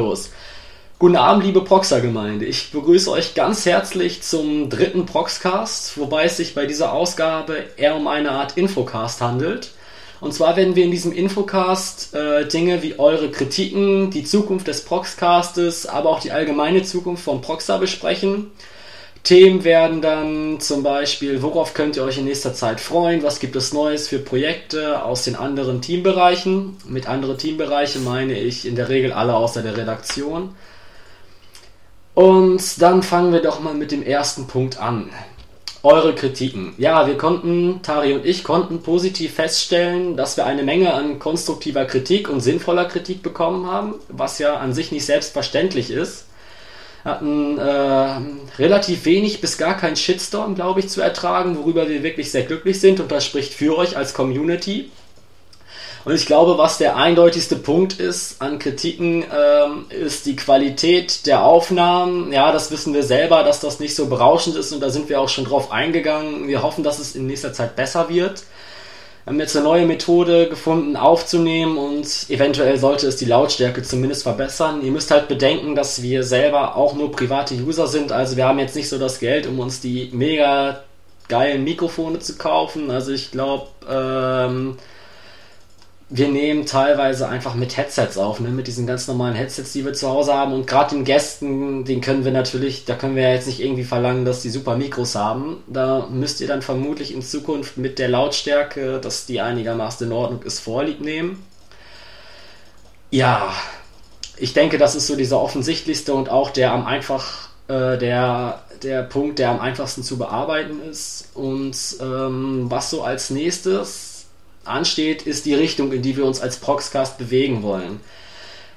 Los. Guten Abend, liebe Proxer-Gemeinde. Ich begrüße euch ganz herzlich zum dritten Proxcast, wobei es sich bei dieser Ausgabe eher um eine Art Infocast handelt. Und zwar werden wir in diesem Infocast äh, Dinge wie eure Kritiken, die Zukunft des Proxcastes, aber auch die allgemeine Zukunft von Proxer besprechen. Themen werden dann zum Beispiel, worauf könnt ihr euch in nächster Zeit freuen? Was gibt es Neues für Projekte aus den anderen Teambereichen? Mit anderen Teambereichen meine ich in der Regel alle außer der Redaktion. Und dann fangen wir doch mal mit dem ersten Punkt an. Eure Kritiken. Ja, wir konnten, Tari und ich konnten positiv feststellen, dass wir eine Menge an konstruktiver Kritik und sinnvoller Kritik bekommen haben, was ja an sich nicht selbstverständlich ist hatten äh, relativ wenig bis gar keinen Shitstorm, glaube ich, zu ertragen, worüber wir wirklich sehr glücklich sind und das spricht für euch als Community. Und ich glaube, was der eindeutigste Punkt ist an Kritiken, ähm, ist die Qualität der Aufnahmen. Ja, das wissen wir selber, dass das nicht so berauschend ist und da sind wir auch schon drauf eingegangen. Wir hoffen, dass es in nächster Zeit besser wird. Wir haben jetzt eine neue Methode gefunden, aufzunehmen und eventuell sollte es die Lautstärke zumindest verbessern. Ihr müsst halt bedenken, dass wir selber auch nur private User sind, also wir haben jetzt nicht so das Geld, um uns die mega geilen Mikrofone zu kaufen. Also ich glaube, ähm, wir nehmen teilweise einfach mit Headsets auf, ne? mit diesen ganz normalen Headsets, die wir zu Hause haben. Und gerade den Gästen, den können wir natürlich, da können wir ja jetzt nicht irgendwie verlangen, dass die super Mikros haben. Da müsst ihr dann vermutlich in Zukunft mit der Lautstärke, dass die einigermaßen in Ordnung ist, vorlieb nehmen. Ja, ich denke, das ist so dieser offensichtlichste und auch der am einfach, äh, der, der Punkt, der am einfachsten zu bearbeiten ist. Und ähm, was so als nächstes ansteht, ist die Richtung, in die wir uns als Proxcast bewegen wollen.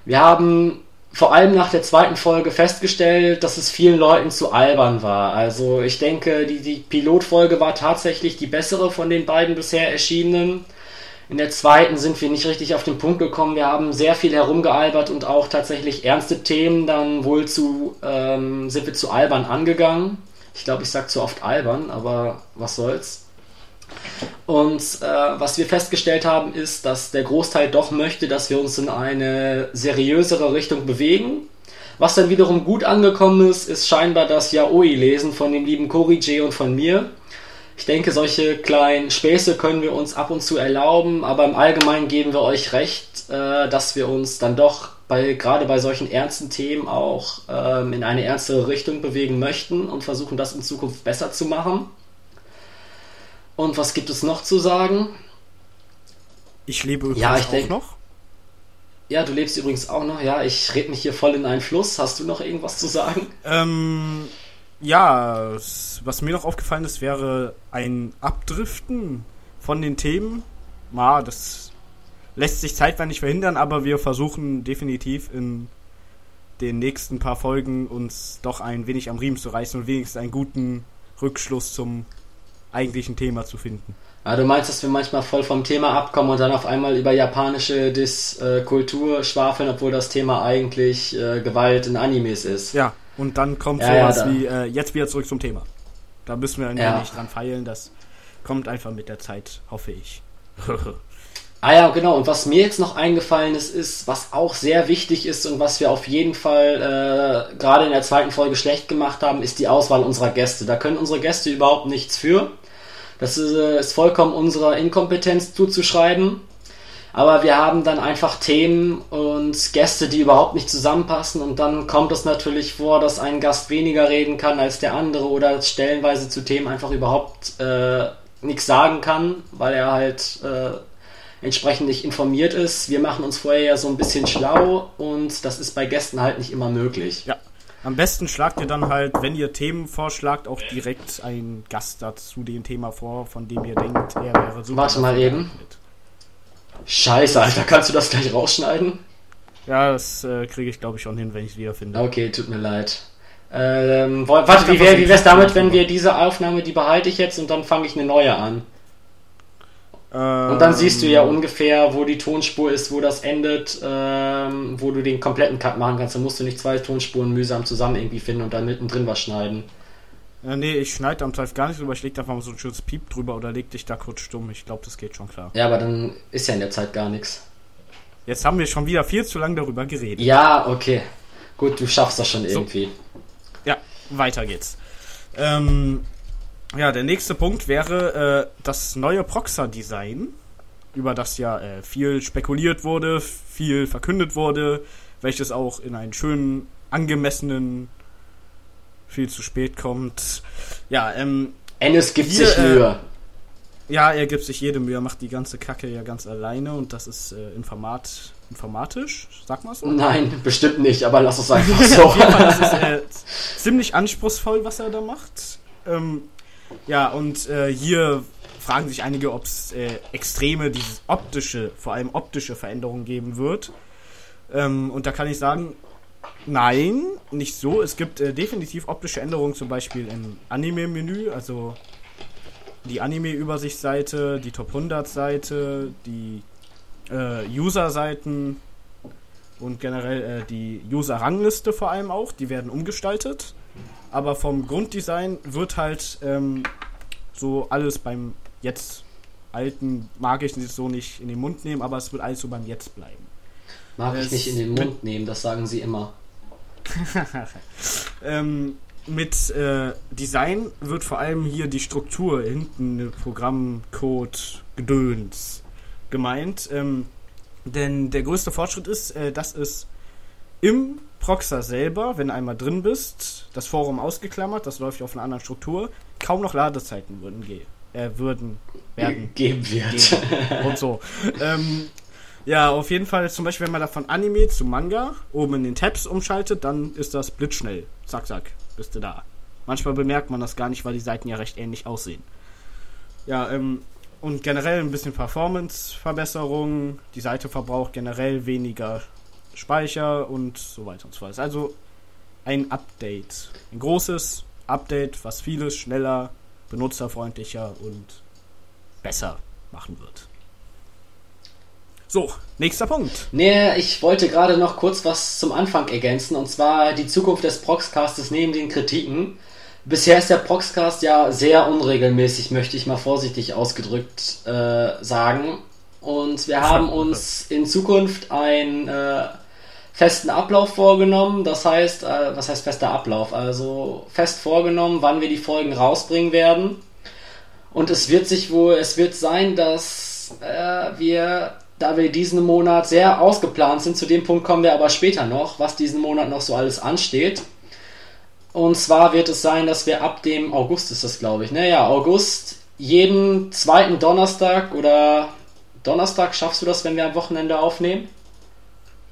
Wir haben vor allem nach der zweiten Folge festgestellt, dass es vielen Leuten zu albern war. Also ich denke, die, die Pilotfolge war tatsächlich die bessere von den beiden bisher erschienenen. In der zweiten sind wir nicht richtig auf den Punkt gekommen. Wir haben sehr viel herumgealbert und auch tatsächlich ernste Themen dann wohl zu, ähm, sind wir zu albern angegangen. Ich glaube, ich sage zu oft albern, aber was soll's. Und äh, was wir festgestellt haben, ist, dass der Großteil doch möchte, dass wir uns in eine seriösere Richtung bewegen. Was dann wiederum gut angekommen ist, ist scheinbar das Yaoi-Lesen von dem lieben Cory J und von mir. Ich denke, solche kleinen Späße können wir uns ab und zu erlauben, aber im Allgemeinen geben wir euch recht, äh, dass wir uns dann doch bei, gerade bei solchen ernsten Themen auch ähm, in eine ernstere Richtung bewegen möchten und versuchen, das in Zukunft besser zu machen. Und was gibt es noch zu sagen? Ich lebe übrigens ja, ich auch denk, noch. Ja, du lebst übrigens auch noch. Ja, ich rede mich hier voll in einen Fluss. Hast du noch irgendwas zu sagen? Ähm, ja, was mir noch aufgefallen ist, wäre ein Abdriften von den Themen. Ma, das lässt sich zeitweilig nicht verhindern, aber wir versuchen definitiv in den nächsten paar Folgen uns doch ein wenig am Riemen zu reißen und wenigstens einen guten Rückschluss zum eigentlichen Thema zu finden. Ja, du meinst, dass wir manchmal voll vom Thema abkommen und dann auf einmal über japanische Dis, äh, Kultur schwafeln, obwohl das Thema eigentlich äh, Gewalt in Animes ist. Ja, und dann kommt ja, sowas ja, wie, äh, jetzt wieder zurück zum Thema. Da müssen wir ein Ja. wenig dran feilen, das kommt einfach mit der Zeit, hoffe ich. Ah ja, genau. Und was mir jetzt noch eingefallen ist, ist, was auch sehr wichtig ist und was wir auf jeden Fall äh, gerade in der zweiten Folge schlecht gemacht haben, ist die Auswahl unserer Gäste. Da können unsere Gäste überhaupt nichts für. Das ist, äh, ist vollkommen unserer Inkompetenz zuzuschreiben. Aber wir haben dann einfach Themen und Gäste, die überhaupt nicht zusammenpassen. Und dann kommt es natürlich vor, dass ein Gast weniger reden kann als der andere oder stellenweise zu Themen einfach überhaupt äh, nichts sagen kann, weil er halt äh, entsprechend nicht informiert ist. Wir machen uns vorher ja so ein bisschen schlau und das ist bei Gästen halt nicht immer möglich. Ja. Am besten schlagt ihr dann halt, wenn ihr Themen vorschlagt, auch direkt einen Gast dazu dem Thema vor, von dem ihr denkt, er wäre super. Warte mal eben. Scheiße, Alter, kannst du das gleich rausschneiden? Ja, das äh, kriege ich glaube ich schon hin, wenn ich es wiederfinde. Okay, tut mir leid. Ähm, warte, wie wäre wär's damit, wenn wir diese Aufnahme, die behalte ich jetzt und dann fange ich eine neue an? Und dann siehst du ja ungefähr, wo die Tonspur ist, wo das endet, ähm, wo du den kompletten Cut machen kannst. Dann musst du nicht zwei Tonspuren mühsam zusammen irgendwie finden und dann mittendrin was schneiden. Äh, nee, ich schneide am Zweifel gar nicht drüber, ich leg da einfach mal so ein schönes Piep drüber oder leg dich da kurz stumm. Ich glaube, das geht schon klar. Ja, aber dann ist ja in der Zeit gar nichts. Jetzt haben wir schon wieder viel zu lange darüber geredet. Ja, okay. Gut, du schaffst das schon irgendwie. So. Ja, weiter geht's. Ähm, ja, der nächste Punkt wäre äh, das neue Proxer-Design, über das ja äh, viel spekuliert wurde, viel verkündet wurde, welches auch in einen schönen, angemessenen, viel zu spät kommt. Ja, ähm. Ennis gibt hier, sich Mühe. Äh, ja, er gibt sich jede Mühe, macht die ganze Kacke ja ganz alleine und das ist äh, Informat, informatisch, sag mal so? Nein, bestimmt nicht, aber lass es einfach so. Auf jeden Fall, das ist äh, ziemlich anspruchsvoll, was er da macht. Ähm, ja, und äh, hier fragen sich einige, ob es äh, extreme, dieses optische, vor allem optische Veränderungen geben wird. Ähm, und da kann ich sagen, nein, nicht so. Es gibt äh, definitiv optische Änderungen, zum Beispiel im Anime-Menü, also die Anime-Übersichtsseite, die Top 100-Seite, die äh, User-Seiten und generell äh, die User-Rangliste vor allem auch. Die werden umgestaltet. Aber vom Grunddesign wird halt ähm, so alles beim jetzt alten, mag ich so nicht in den Mund nehmen, aber es wird alles so beim Jetzt bleiben. Mag es ich nicht in den Mund nehmen, das sagen sie immer. ähm, mit äh, Design wird vor allem hier die Struktur hinten, Programmcode, Gedöns gemeint. Ähm, denn der größte Fortschritt ist, äh, dass es im Proxer selber, wenn du einmal drin bist, das Forum ausgeklammert, das läuft auf einer anderen Struktur, kaum noch Ladezeiten würden gehen. Äh, würden werden. Geben wird. Geben. Und so. ähm, ja, auf jeden Fall, zum Beispiel, wenn man da von Anime zu Manga oben in den Tabs umschaltet, dann ist das blitzschnell. Zack, zack bist du da. Manchmal bemerkt man das gar nicht, weil die Seiten ja recht ähnlich aussehen. Ja, ähm, und generell ein bisschen Performance-Verbesserung. Die Seite verbraucht generell weniger Speicher und so weiter und so fort. Also ein Update. Ein großes Update, was vieles schneller, benutzerfreundlicher und besser machen wird. So, nächster Punkt. Nee, ich wollte gerade noch kurz was zum Anfang ergänzen und zwar die Zukunft des Proxcastes neben den Kritiken. Bisher ist der Proxcast ja sehr unregelmäßig, möchte ich mal vorsichtig ausgedrückt äh, sagen. Und wir haben uns in Zukunft einen äh, festen Ablauf vorgenommen. Das heißt, äh, was heißt fester Ablauf? Also fest vorgenommen, wann wir die Folgen rausbringen werden. Und es wird sich wohl, es wird sein, dass äh, wir da wir diesen Monat sehr ausgeplant sind, zu dem Punkt kommen wir aber später noch, was diesen Monat noch so alles ansteht. Und zwar wird es sein, dass wir ab dem August ist das, glaube ich, naja, ne? August jeden zweiten Donnerstag oder Donnerstag schaffst du das, wenn wir am Wochenende aufnehmen?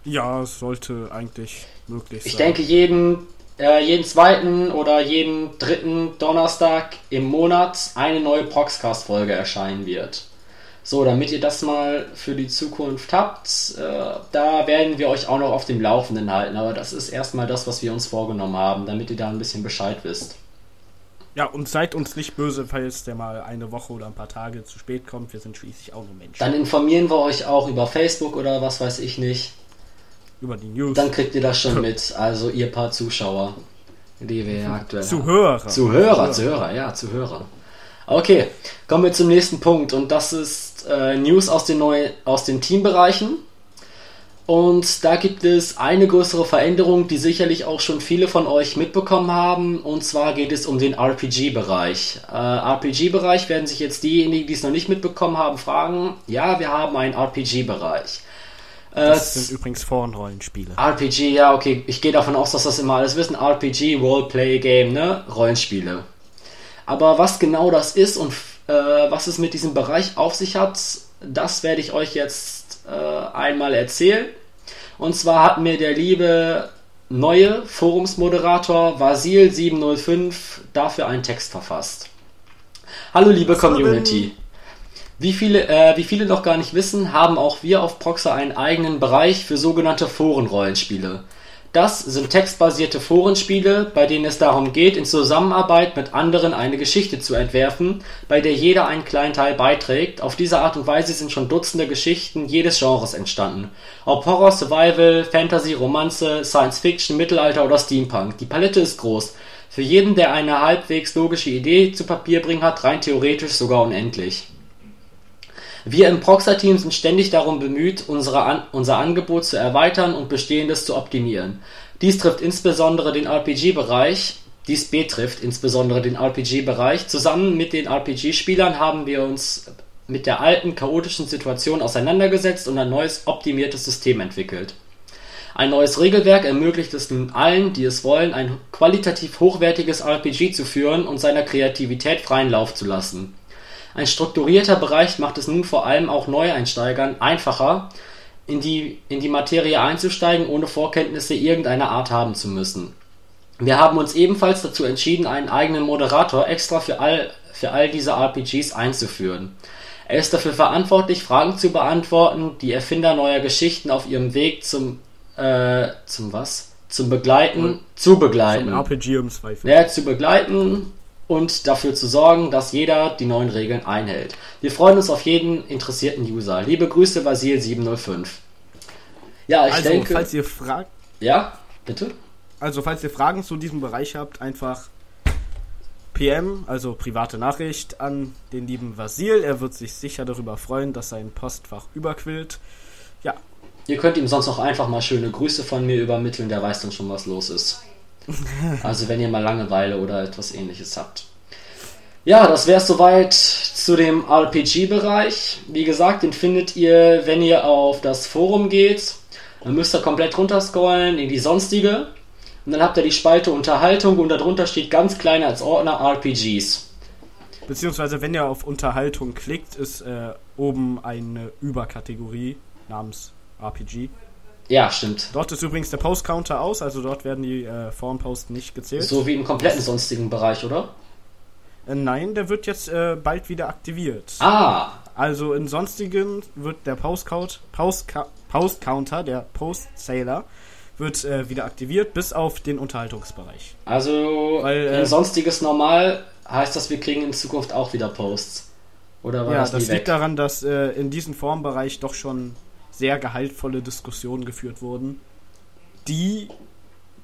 Ja, es sollte eigentlich möglich sein. Ich denke, jeden, äh, jeden zweiten oder jeden dritten Donnerstag im Monat eine neue Proxcast-Folge erscheinen wird. So, damit ihr das mal für die Zukunft habt, äh, da werden wir euch auch noch auf dem Laufenden halten. Aber das ist erstmal das, was wir uns vorgenommen haben, damit ihr da ein bisschen Bescheid wisst. Ja, und seid uns nicht böse, falls der mal eine Woche oder ein paar Tage zu spät kommt. Wir sind schließlich auch nur Menschen. Dann informieren wir euch auch über Facebook oder was weiß ich nicht. Über die News. Dann kriegt ihr das schon mit. Also ihr paar Zuschauer, die wir ja aktuell Zuhörer. haben. Zuhörer. Zuhörer, ja, Zuhörer. Okay, kommen wir zum nächsten Punkt und das ist äh, News aus den, neuen, aus den Teambereichen. Und da gibt es eine größere Veränderung, die sicherlich auch schon viele von euch mitbekommen haben. Und zwar geht es um den RPG-Bereich. Äh, RPG-Bereich werden sich jetzt diejenigen, die es noch nicht mitbekommen haben, fragen. Ja, wir haben einen RPG-Bereich. Äh, das sind übrigens Foren-Rollenspiele. RPG, ja, okay. Ich gehe davon aus, dass das immer alles wissen. RPG, Roleplay-Game, ne? Rollenspiele. Aber was genau das ist und äh, was es mit diesem Bereich auf sich hat, das werde ich euch jetzt äh, einmal erzählen. Und zwar hat mir der liebe neue Forumsmoderator Vasil705 dafür einen Text verfasst. Hallo liebe Community. Wie viele, äh, wie viele noch gar nicht wissen, haben auch wir auf Proxer einen eigenen Bereich für sogenannte Forenrollenspiele. Das sind textbasierte Forenspiele, bei denen es darum geht, in Zusammenarbeit mit anderen eine Geschichte zu entwerfen, bei der jeder einen kleinen Teil beiträgt. Auf diese Art und Weise sind schon Dutzende Geschichten jedes Genres entstanden. Ob Horror, Survival, Fantasy, Romanze, Science Fiction, Mittelalter oder Steampunk. Die Palette ist groß. Für jeden, der eine halbwegs logische Idee zu Papier bringen hat, rein theoretisch sogar unendlich. Wir im Proxer-Team sind ständig darum bemüht, unser Angebot zu erweitern und Bestehendes zu optimieren. Dies trifft insbesondere den RPG-Bereich, dies betrifft insbesondere den RPG-Bereich. Zusammen mit den RPG-Spielern haben wir uns mit der alten, chaotischen Situation auseinandergesetzt und ein neues, optimiertes System entwickelt. Ein neues Regelwerk ermöglicht es nun allen, die es wollen, ein qualitativ hochwertiges RPG zu führen und seiner Kreativität freien Lauf zu lassen. Ein strukturierter Bereich macht es nun vor allem auch Neueinsteigern einfacher, in die, in die Materie einzusteigen, ohne Vorkenntnisse irgendeiner Art haben zu müssen. Wir haben uns ebenfalls dazu entschieden, einen eigenen Moderator extra für all, für all diese RPGs einzuführen. Er ist dafür verantwortlich, Fragen zu beantworten, die Erfinder neuer Geschichten auf ihrem Weg zum äh, zum was? Zum Begleiten, und zu begleiten. Zum RPG im Zweifel. Ja, zu begleiten und dafür zu sorgen, dass jeder die neuen Regeln einhält. Wir freuen uns auf jeden interessierten User. Liebe Grüße, Vasil705. Ja, ich also, denke. Falls ihr fragt. Ja, bitte? Also, falls ihr Fragen zu diesem Bereich habt, einfach PM, also private Nachricht, an den lieben Vasil. Er wird sich sicher darüber freuen, dass sein Postfach überquillt. Ja, Ihr könnt ihm sonst auch einfach mal schöne Grüße von mir übermitteln, der weiß dann schon, was los ist. Also wenn ihr mal Langeweile oder etwas ähnliches habt. Ja, das wäre soweit zu dem RPG-Bereich. Wie gesagt, den findet ihr, wenn ihr auf das Forum geht. Dann müsst ihr komplett runterscrollen in die sonstige. Und dann habt ihr die Spalte Unterhaltung und darunter steht ganz klein als Ordner RPGs. Beziehungsweise, wenn ihr auf Unterhaltung klickt, ist äh, oben eine Überkategorie namens RPG. Ja, stimmt. Dort ist übrigens der Post-Counter aus, also dort werden die äh, Forenposts nicht gezählt. So wie im kompletten sonstigen Bereich, oder? Äh, nein, der wird jetzt äh, bald wieder aktiviert. Ah! Also in sonstigen wird der Post-Counter, Post Post der Post-Sailor, wird äh, wieder aktiviert, bis auf den Unterhaltungsbereich. Also Weil, äh, sonstiges Normal heißt das, wir kriegen in Zukunft auch wieder Posts. Oder war ja, das, das liegt weg? daran, dass äh, in diesem Formbereich doch schon sehr gehaltvolle Diskussionen geführt wurden, die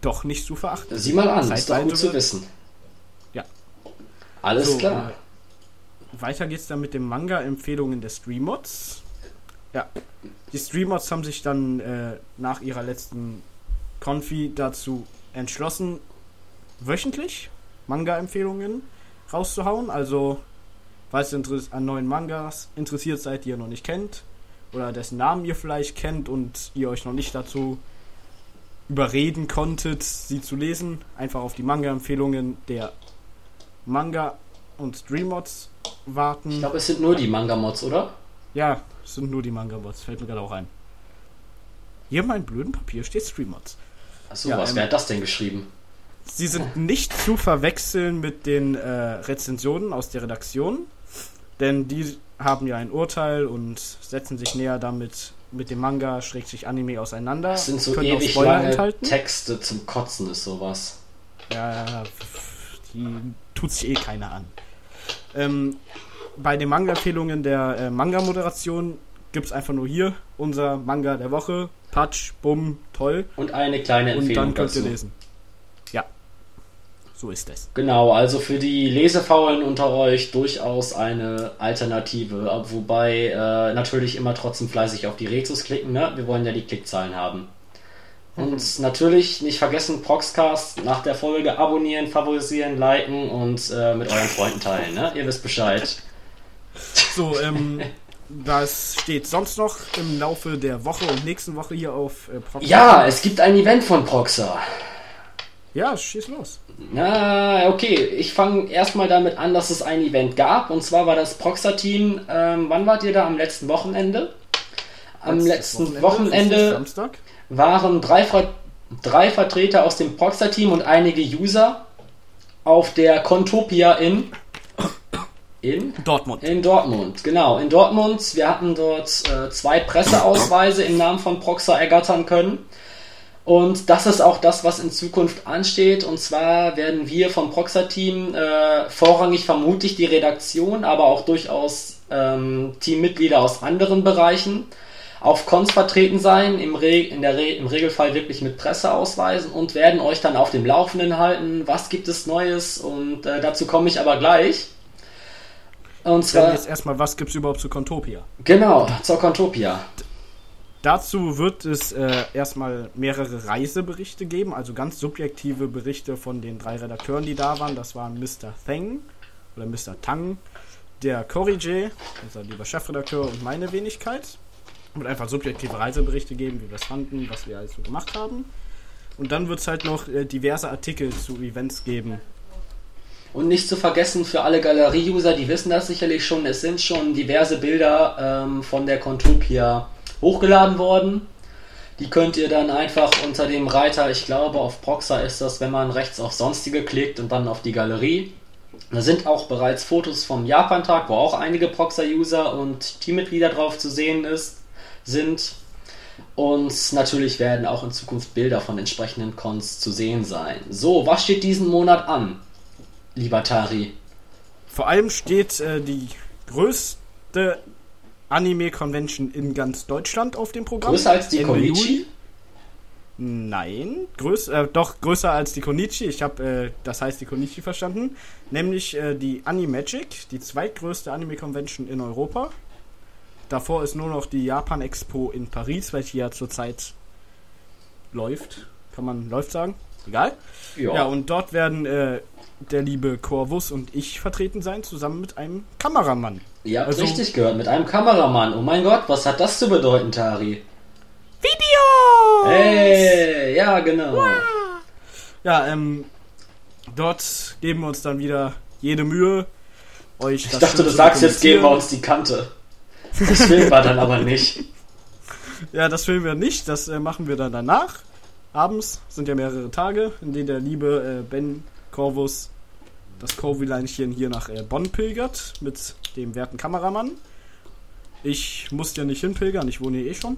doch nicht zu verachten sind. Sieh mal an, ist doch gut zu wissen. Ja. Alles so, klar. Äh, weiter geht's dann mit den Manga-Empfehlungen der Streamods. Ja, die Streamods haben sich dann äh, nach ihrer letzten Konfi dazu entschlossen, wöchentlich Manga-Empfehlungen rauszuhauen. Also, falls ihr an neuen Mangas interessiert seid, die ihr noch nicht kennt, oder dessen Namen ihr vielleicht kennt und ihr euch noch nicht dazu überreden konntet, sie zu lesen, einfach auf die Manga-Empfehlungen der Manga- und Stream-Mods warten. Ich glaube, es sind nur die Manga-Mods, oder? Ja, es sind nur die Manga-Mods, fällt mir gerade auch ein. Hier in meinem blöden Papier steht Stream-Mods. Achso, ja, was, ähm, wer hat das denn geschrieben? Sie sind nicht zu verwechseln mit den äh, Rezensionen aus der Redaktion, denn die haben ja ein Urteil und setzen sich näher damit mit dem Manga schrägstrich Anime auseinander. Das sind so ewig lange enthalten. Texte zum Kotzen ist sowas. Ja, die tut sich eh keiner an. Ähm, bei den Manga-Empfehlungen der äh, Manga-Moderation gibt es einfach nur hier unser Manga der Woche. Patsch, bumm, toll. Und eine kleine Empfehlung. Und dann könnt dazu. ihr lesen. So ist es. Genau, also für die Lesefaulen unter euch durchaus eine Alternative, wobei äh, natürlich immer trotzdem fleißig auf die Rezos klicken, ne? Wir wollen ja die Klickzahlen haben. Und mhm. natürlich nicht vergessen, Proxcast nach der Folge abonnieren, favorisieren, liken und äh, mit euren Freunden teilen, ne? Ihr wisst Bescheid. So, ähm, was steht sonst noch im Laufe der Woche und nächsten Woche hier auf äh, Proxer? Ja, es gibt ein Event von Proxer. Ja, schieß los. Na, okay. Ich fange erstmal damit an, dass es ein Event gab. Und zwar war das Proxer-Team. Ähm, wann wart ihr da? Am letzten Wochenende? Am letzten Wochenende, Wochenende waren drei, Ver drei Vertreter aus dem Proxer-Team und einige User auf der Contopia in in Dortmund. In Dortmund, genau. In Dortmund. Wir hatten dort äh, zwei Presseausweise im Namen von Proxer ergattern können. Und das ist auch das, was in Zukunft ansteht. Und zwar werden wir vom Proxer-Team äh, vorrangig vermutlich die Redaktion, aber auch durchaus ähm, Teammitglieder aus anderen Bereichen auf Cons vertreten sein, im, Re in der Re im Regelfall wirklich mit Presseausweisen und werden euch dann auf dem Laufenden halten, was gibt es Neues und äh, dazu komme ich aber gleich. Und zwar. jetzt erstmal, was gibt es überhaupt zu Contopia? Genau, zur Contopia. Dazu wird es äh, erstmal mehrere Reiseberichte geben, also ganz subjektive Berichte von den drei Redakteuren, die da waren. Das waren Mr. Thang oder Mr. Tang, der Corrige, unser lieber Chefredakteur und meine Wenigkeit. Wird einfach subjektive Reiseberichte geben, wie wir es fanden, was wir alles so gemacht haben. Und dann wird es halt noch äh, diverse Artikel zu Events geben, und nicht zu vergessen für alle Galerie-User, die wissen das sicherlich schon, es sind schon diverse Bilder ähm, von der Contopia hochgeladen worden. Die könnt ihr dann einfach unter dem Reiter, ich glaube auf Proxa ist das, wenn man rechts auf Sonstige klickt und dann auf die Galerie. Da sind auch bereits Fotos vom Japan-Tag, wo auch einige Proxa-User und Teammitglieder drauf zu sehen ist, sind. Und natürlich werden auch in Zukunft Bilder von entsprechenden Cons zu sehen sein. So, was steht diesen Monat an? lieber Tari? Vor allem steht äh, die größte Anime-Convention in ganz Deutschland auf dem Programm. Größer als die Konichi? Nein, größ, äh, doch größer als die Konichi. Ich habe äh, das heißt die Konichi verstanden. Nämlich äh, die Animagic, die zweitgrößte Anime-Convention in Europa. Davor ist nur noch die Japan Expo in Paris, welche ja zurzeit läuft. Kann man läuft sagen? Egal. Ja, ja und dort werden äh, der liebe Corvus und ich vertreten sein, zusammen mit einem Kameramann. Ihr habt also, richtig gehört, mit einem Kameramann. Oh mein Gott, was hat das zu bedeuten, Tari? Video! Hey, ja, genau. Wow. Ja, ähm, dort geben wir uns dann wieder jede Mühe, euch Ich dachte, du sagst jetzt, geben wir uns die Kante. Das filmen wir dann aber nicht. Ja, das filmen wir nicht, das äh, machen wir dann danach. Abends sind ja mehrere Tage, in denen der liebe äh, Ben Corvus das Corvileinchen hier nach äh, Bonn pilgert mit dem werten Kameramann. Ich muss ja nicht hinpilgern, ich wohne hier eh schon.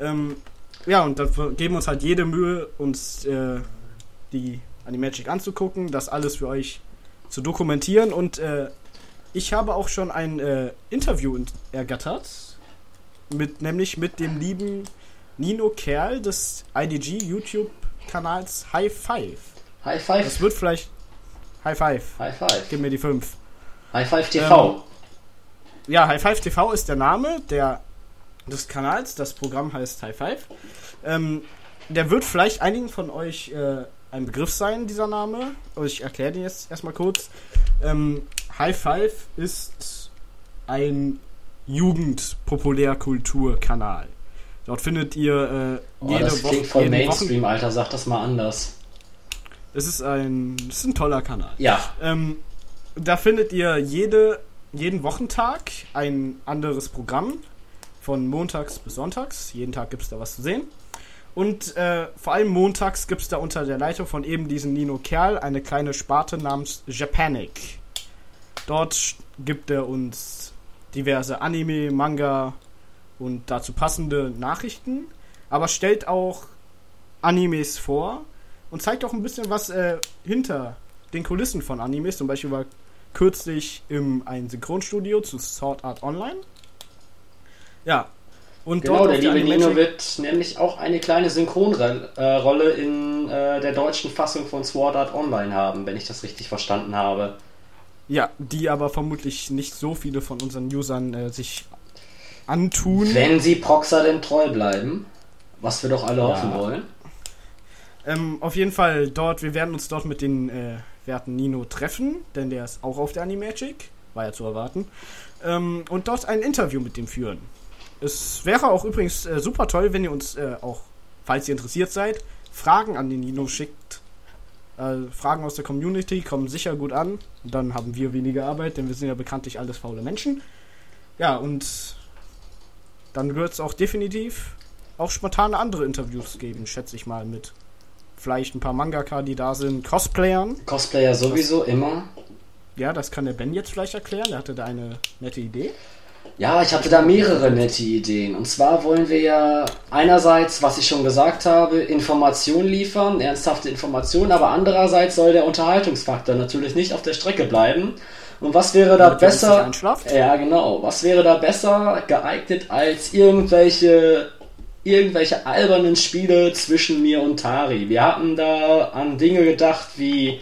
Ähm, ja, und dann geben wir uns halt jede Mühe, uns äh, die Animagic anzugucken, das alles für euch zu dokumentieren. Und äh, ich habe auch schon ein äh, Interview ergattert, mit, nämlich mit dem lieben Nino Kerl des IDG YouTube-Kanals High Five. High Five. Das wird vielleicht. High Five. High Five. Gib mir die 5. High Five TV. Ähm, ja, High Five TV ist der Name der, des Kanals. Das Programm heißt High Five. Ähm, der wird vielleicht einigen von euch äh, ein Begriff sein, dieser Name. Aber ich erkläre den jetzt erstmal kurz. Ähm, High Five ist ein Jugendpopulärkulturkanal. Dort findet ihr äh, oh, jede das Woche. Klingt voll Mainstream, Wochen Alter. Sag das mal anders. Es ist ein, es ist ein toller Kanal. Ja. Ähm, da findet ihr jede, jeden Wochentag ein anderes Programm. Von montags bis sonntags. Jeden Tag gibt es da was zu sehen. Und äh, vor allem montags gibt es da unter der Leitung von eben diesem Nino Kerl eine kleine Sparte namens Japanic. Dort gibt er uns diverse Anime, Manga und dazu passende Nachrichten, aber stellt auch Animes vor und zeigt auch ein bisschen was äh, hinter den Kulissen von Animes. Zum Beispiel war kürzlich im ein Synchronstudio zu Sword Art Online. Ja. Und genau, der liebe Nino wird nämlich auch eine kleine Synchronrolle in äh, der deutschen Fassung von Sword Art Online haben, wenn ich das richtig verstanden habe. Ja, die aber vermutlich nicht so viele von unseren Usern äh, sich antun. Wenn sie Proxa denn treu bleiben, was wir doch alle ja. hoffen wollen. Ähm, auf jeden Fall dort, wir werden uns dort mit den äh, werten Nino treffen, denn der ist auch auf der Animagic, war ja zu erwarten. Ähm, und dort ein Interview mit dem führen. Es wäre auch übrigens äh, super toll, wenn ihr uns äh, auch, falls ihr interessiert seid, Fragen an den Nino schickt. Äh, Fragen aus der Community kommen sicher gut an. Dann haben wir weniger Arbeit, denn wir sind ja bekanntlich alles faule Menschen. Ja, und dann wird es auch definitiv auch spontane andere Interviews geben, schätze ich mal, mit vielleicht ein paar Mangaka, die da sind, Cosplayern. Cosplayer sowieso das, immer. Ja, das kann der Ben jetzt vielleicht erklären. Der hatte da eine nette Idee. Ja, ich hatte da mehrere nette Ideen. Und zwar wollen wir ja einerseits, was ich schon gesagt habe, Informationen liefern, ernsthafte Informationen, aber andererseits soll der Unterhaltungsfaktor natürlich nicht auf der Strecke bleiben. Und was wäre da besser? Ja, genau. Was wäre da besser geeignet als irgendwelche irgendwelche albernen Spiele zwischen mir und Tari. Wir hatten da an Dinge gedacht wie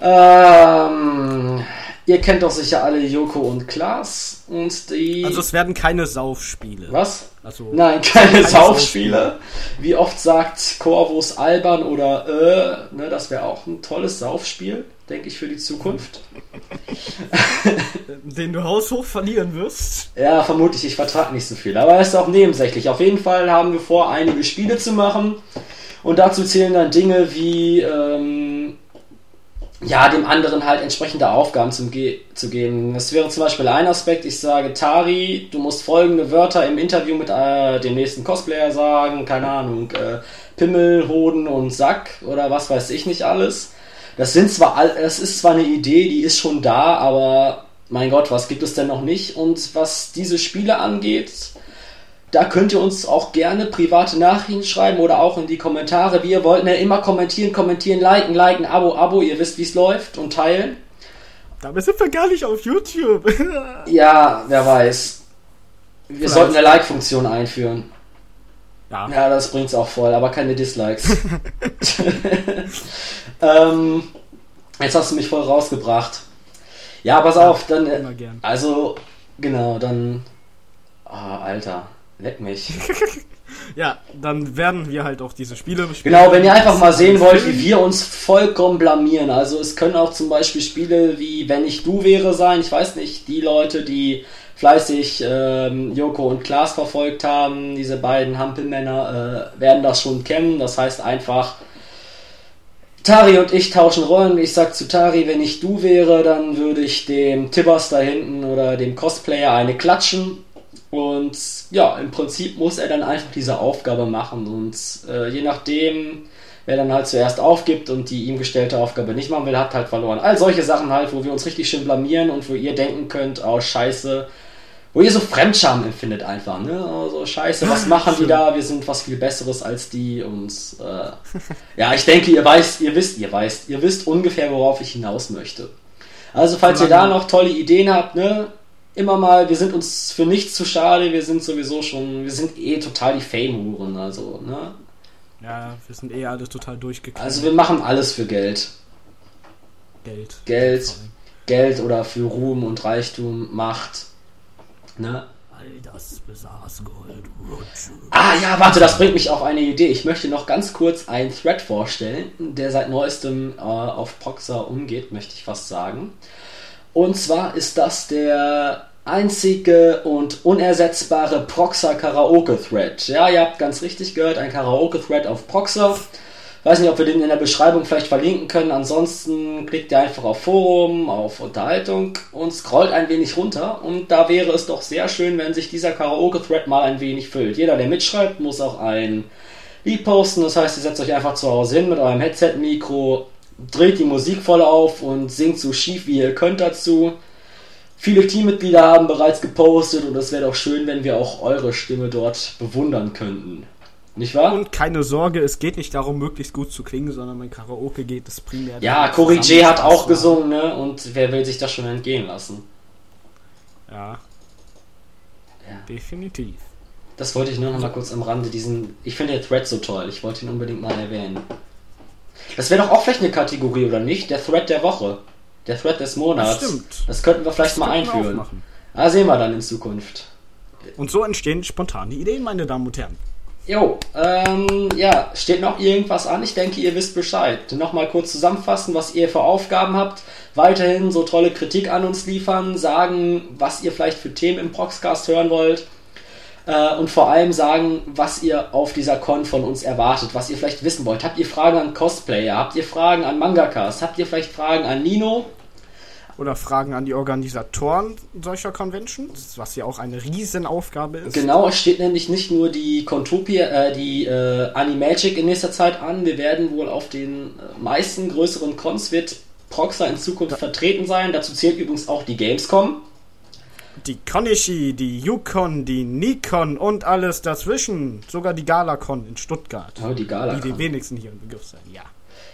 ähm, ihr kennt doch sicher alle Joko und Klaas und die. Also es werden keine Saufspiele. Was? Also, Nein, keine, Saufspiele. Wie oft sagt Corvus albern oder äh, ne, das wäre auch ein tolles Saufspiel, denke ich, für die Zukunft. Den du haushoch verlieren wirst. Ja, vermutlich, ich vertrage nicht so viel. Aber ist auch nebensächlich. Auf jeden Fall haben wir vor, einige Spiele zu machen. Und dazu zählen dann Dinge wie ähm, ja, dem anderen halt entsprechende Aufgaben zum Ge zu geben. Das wäre zum Beispiel ein Aspekt, ich sage, Tari, du musst folgende Wörter im Interview mit äh, dem nächsten Cosplayer sagen, keine Ahnung, äh, Pimmel, Hoden und Sack oder was weiß ich nicht alles. Das sind zwar, all, das ist zwar eine Idee, die ist schon da, aber mein Gott, was gibt es denn noch nicht? Und was diese Spiele angeht, da könnt ihr uns auch gerne private Nachrichten schreiben oder auch in die Kommentare. Wir wollten ja immer kommentieren, kommentieren, liken, liken, Abo, Abo. Ihr wisst, wie es läuft und teilen. Dabei sind wir gar nicht auf YouTube. ja, wer weiß. Wir Vielleicht. sollten eine Like-Funktion einführen. Ja. ja, das bringt's auch voll, aber keine Dislikes. ähm, jetzt hast du mich voll rausgebracht. Ja, pass auf, dann. Also, genau, dann. Ah, Alter. Leck mich. ja, dann werden wir halt auch diese Spiele spielen. Genau, wenn ihr einfach mal sehen wollt, wie wir uns vollkommen blamieren. Also es können auch zum Beispiel Spiele wie Wenn ich du wäre sein. Ich weiß nicht, die Leute, die fleißig ähm, Joko und Klaas verfolgt haben, diese beiden Hampelmänner, äh, werden das schon kennen. Das heißt einfach, Tari und ich tauschen Rollen. Ich sag zu Tari, wenn ich du wäre, dann würde ich dem Tibbers da hinten oder dem Cosplayer eine klatschen und ja, im Prinzip muss er dann einfach diese Aufgabe machen. Und äh, je nachdem, wer dann halt zuerst aufgibt und die ihm gestellte Aufgabe nicht machen will, hat halt verloren. All solche Sachen halt, wo wir uns richtig schön blamieren und wo ihr denken könnt, oh scheiße, wo ihr so Fremdscham empfindet einfach, ne? Also scheiße, was machen die da? Wir sind was viel Besseres als die und äh, ja, ich denke, ihr weißt, ihr wisst, ihr weißt, ihr wisst ungefähr, worauf ich hinaus möchte. Also falls ihr da noch tolle Ideen habt, ne? Immer mal, wir sind uns für nichts zu schade, wir sind sowieso schon, wir sind eh total die Fame-Huren, also, ne? Ja, wir sind eh alle total durchgekriegt. Also wir machen alles für Geld. Geld. Geld. Geld oder für Ruhm und Reichtum, Macht. Ne? All das besaß Gold. Ah ja, warte, das bringt mich auf eine Idee. Ich möchte noch ganz kurz einen Thread vorstellen, der seit neuestem äh, auf Proxa umgeht, möchte ich fast sagen. Und zwar ist das der einzige und unersetzbare Proxer Karaoke Thread. Ja, ihr habt ganz richtig gehört, ein Karaoke Thread auf Proxer. Weiß nicht, ob wir den in der Beschreibung vielleicht verlinken können. Ansonsten klickt ihr einfach auf Forum, auf Unterhaltung und scrollt ein wenig runter. Und da wäre es doch sehr schön, wenn sich dieser Karaoke-Thread mal ein wenig füllt. Jeder, der mitschreibt, muss auch ein Lied posten. Das heißt, ihr setzt euch einfach zu Hause hin mit eurem Headset-Mikro, dreht die Musik voll auf und singt so schief wie ihr könnt dazu. Viele Teammitglieder haben bereits gepostet und es wäre doch schön, wenn wir auch eure Stimme dort bewundern könnten. Nicht wahr? Und keine Sorge, es geht nicht darum, möglichst gut zu klingen, sondern mein Karaoke geht es primär. Ja, Cory J hat auch gesungen, ne? Und wer will sich das schon entgehen lassen? Ja. ja. Definitiv. Das wollte ich nur noch mal kurz am Rande diesen. Ich finde der Thread so toll. Ich wollte ihn unbedingt mal erwähnen. Das wäre doch auch vielleicht eine Kategorie, oder nicht? Der Thread der Woche. Der Thread des Monats. Stimmt. Das könnten wir vielleicht das mal einführen. Ah, sehen wir dann in Zukunft. Und so entstehen spontane Ideen, meine Damen und Herren. Jo, ähm, ja, steht noch irgendwas an? Ich denke, ihr wisst Bescheid. Nochmal kurz zusammenfassen, was ihr für Aufgaben habt. Weiterhin so tolle Kritik an uns liefern, sagen, was ihr vielleicht für Themen im Proxcast hören wollt äh, und vor allem sagen, was ihr auf dieser Con von uns erwartet, was ihr vielleicht wissen wollt. Habt ihr Fragen an Cosplayer? Habt ihr Fragen an Mangakas? Habt ihr vielleicht Fragen an Nino? Oder Fragen an die Organisatoren solcher Conventions, was ja auch eine Riesenaufgabe ist. Genau, es steht nämlich nicht nur die Contopia, äh, die äh, Animagic in nächster Zeit an. Wir werden wohl auf den äh, meisten größeren Cons wird Proxa in Zukunft vertreten sein. Dazu zählt übrigens auch die Gamescom die Konishi, die Yukon, die Nikon und alles dazwischen. Sogar die Galacon in Stuttgart. Oh, die Galacon. Die die wenigsten hier im Begriff sind, ja.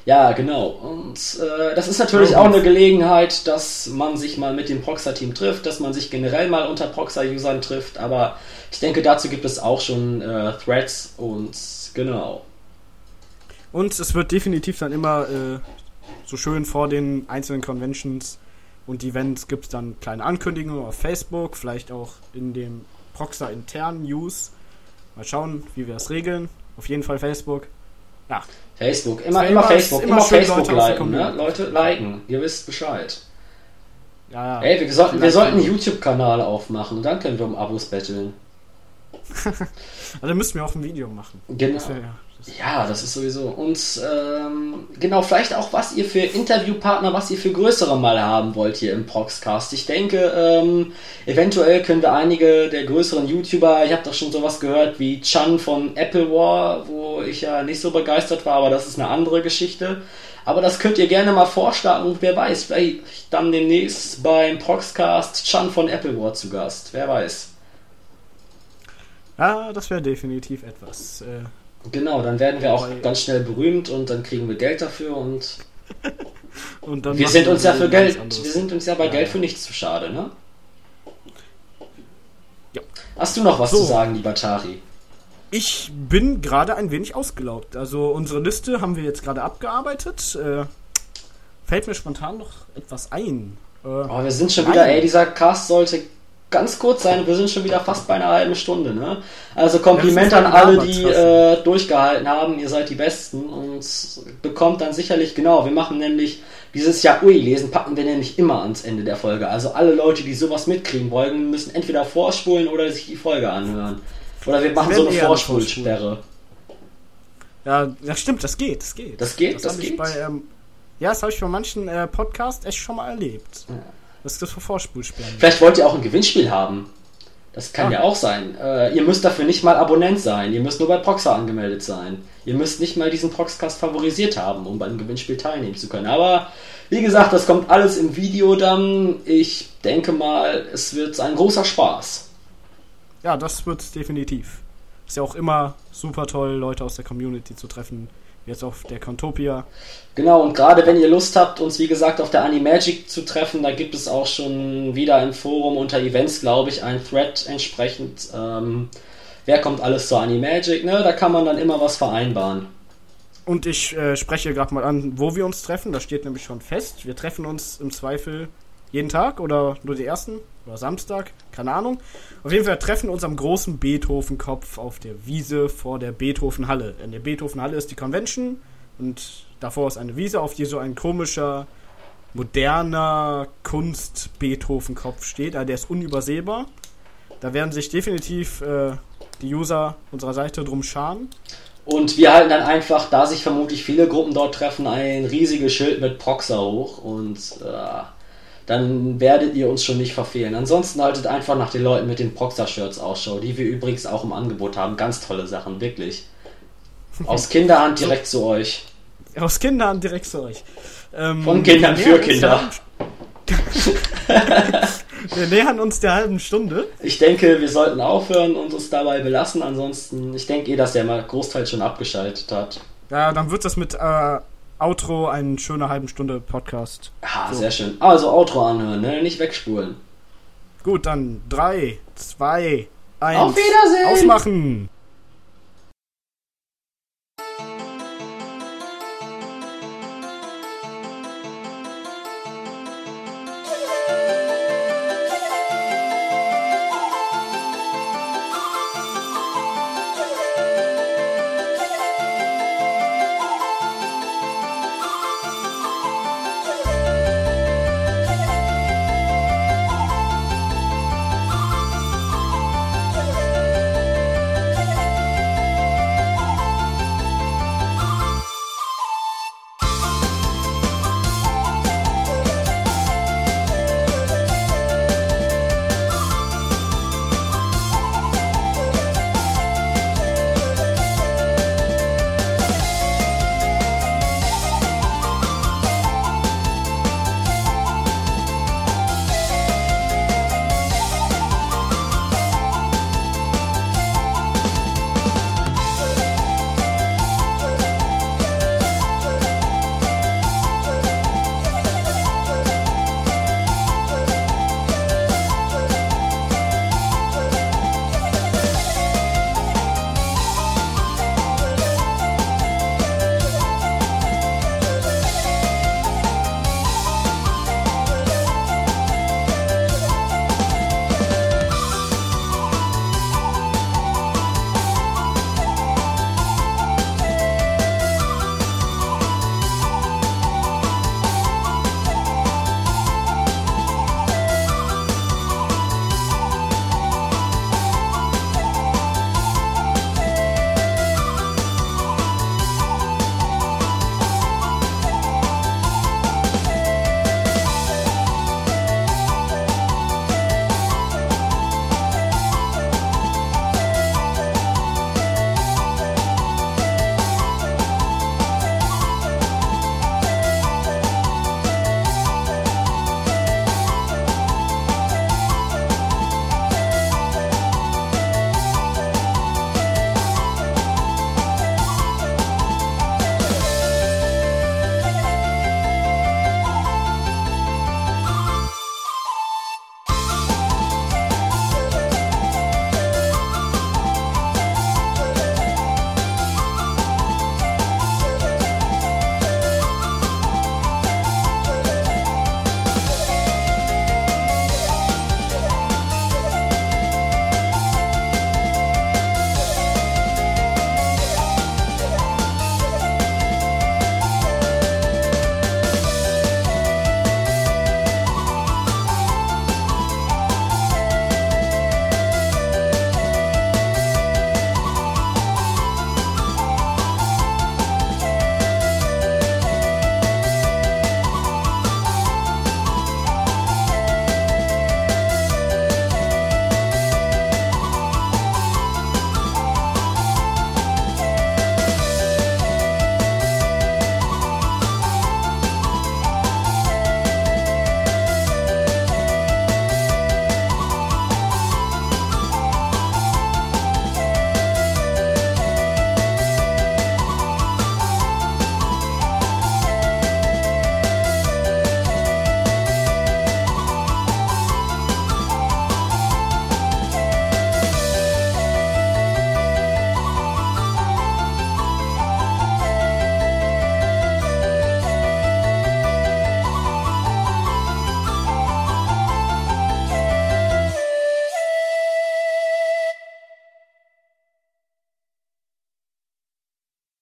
Ja, genau. Und äh, das ist natürlich oh. auch eine Gelegenheit, dass man sich mal mit dem Proxa-Team trifft, dass man sich generell mal unter Proxa-Usern trifft. Aber ich denke, dazu gibt es auch schon äh, Threads und genau. Und es wird definitiv dann immer äh, so schön vor den einzelnen Conventions Und Events gibt es dann kleine Ankündigungen auf Facebook, vielleicht auch in dem Proxer internen News. Mal schauen, wie wir das regeln. Auf jeden Fall Facebook. Ja. Facebook, immer, immer Facebook, immer, Facebook Leute liken, ne? Leute liken, ihr wisst Bescheid. Ja, ja. Ey, wir sollten, wir sollten einen YouTube-Kanal aufmachen und dann können wir um Abos betteln. also müssten wir auch ein Video machen. Genau. Ja. Ja, das ist sowieso. Und ähm, genau, vielleicht auch, was ihr für Interviewpartner, was ihr für größere mal haben wollt hier im Proxcast. Ich denke, ähm, eventuell können wir einige der größeren YouTuber, ich habe doch schon sowas gehört wie Chan von Apple War, wo ich ja nicht so begeistert war, aber das ist eine andere Geschichte. Aber das könnt ihr gerne mal vorschlagen und wer weiß, vielleicht dann demnächst beim Proxcast Chan von Apple War zu Gast. Wer weiß. Ja, das wäre definitiv etwas. Äh Genau, dann werden wir auch ganz schnell berühmt und dann kriegen wir Geld dafür und, und wir sind uns ja für Geld, wir sind uns ja bei ja, Geld für nichts zu schade, ne? Ja. Hast du noch was so. zu sagen, lieber Tari? Ich bin gerade ein wenig ausgelaugt. Also unsere Liste haben wir jetzt gerade abgearbeitet. Äh, fällt mir spontan noch etwas ein. Äh, oh, wir sind schon nein. wieder, ey, dieser Cast sollte ganz kurz sein. Wir sind schon wieder fast bei einer halben Stunde. Ne? Also Kompliment an alle, die äh, durchgehalten haben. Ihr seid die Besten und bekommt dann sicherlich genau. Wir machen nämlich dieses Jahr Ui lesen, packen wir nämlich immer ans Ende der Folge. Also alle Leute, die sowas mitkriegen wollen, müssen entweder vorspulen oder sich die Folge anhören. Oder wir machen so eine Vorspulsperre. Ja, das stimmt, das geht, das geht. Das geht, das, das geht. Bei, ähm, ja, das habe ich bei manchen äh, Podcasts echt schon mal erlebt. Ja. Das ist das für Vorspulsperren. Vielleicht wollt ihr auch ein Gewinnspiel haben. Das kann ja, ja auch sein. Äh, ihr müsst dafür nicht mal Abonnent sein. Ihr müsst nur bei Proxer angemeldet sein. Ihr müsst nicht mal diesen Proxcast favorisiert haben, um beim Gewinnspiel teilnehmen zu können. Aber wie gesagt, das kommt alles im Video dann. Ich denke mal, es wird ein großer Spaß. Ja, das wird es definitiv. Ist ja auch immer super toll, Leute aus der Community zu treffen, jetzt auf der Contopia. Genau, und gerade wenn ihr Lust habt, uns wie gesagt auf der Animagic zu treffen, da gibt es auch schon wieder im Forum unter Events, glaube ich, ein Thread entsprechend. Ähm, wer kommt alles zur Animagic, ne? Da kann man dann immer was vereinbaren. Und ich äh, spreche gerade mal an, wo wir uns treffen. Das steht nämlich schon fest. Wir treffen uns im Zweifel jeden Tag oder nur die ersten oder Samstag, keine Ahnung. Auf jeden Fall treffen wir uns am großen Beethoven-Kopf auf der Wiese vor der Beethoven-Halle. In der Beethoven-Halle ist die Convention und davor ist eine Wiese, auf die so ein komischer, moderner Kunst-Beethoven-Kopf steht. Also der ist unübersehbar. Da werden sich definitiv äh, die User unserer Seite drum scharen. Und wir halten dann einfach, da sich vermutlich viele Gruppen dort treffen, ein riesiges Schild mit Proxer hoch und äh, dann werdet ihr uns schon nicht verfehlen. Ansonsten haltet einfach nach den Leuten mit den Proxer-Shirts Ausschau, die wir übrigens auch im Angebot haben. Ganz tolle Sachen, wirklich. Aus Kinderhand direkt zu euch. Aus Kinderhand direkt zu euch. Ähm, Von Kindern für Kinder. wir nähern uns der halben Stunde. Ich denke, wir sollten aufhören und uns dabei belassen. Ansonsten, ich denke eh, dass der mal Großteil schon abgeschaltet hat. Ja, dann wird das mit äh, Outro, eine schöne halben Stunde Podcast. Ah, so. sehr schön. Also Outro anhören, ne? Nicht wegspulen. Gut, dann 3, 2, 1. Auf Wiedersehen! Ausmachen!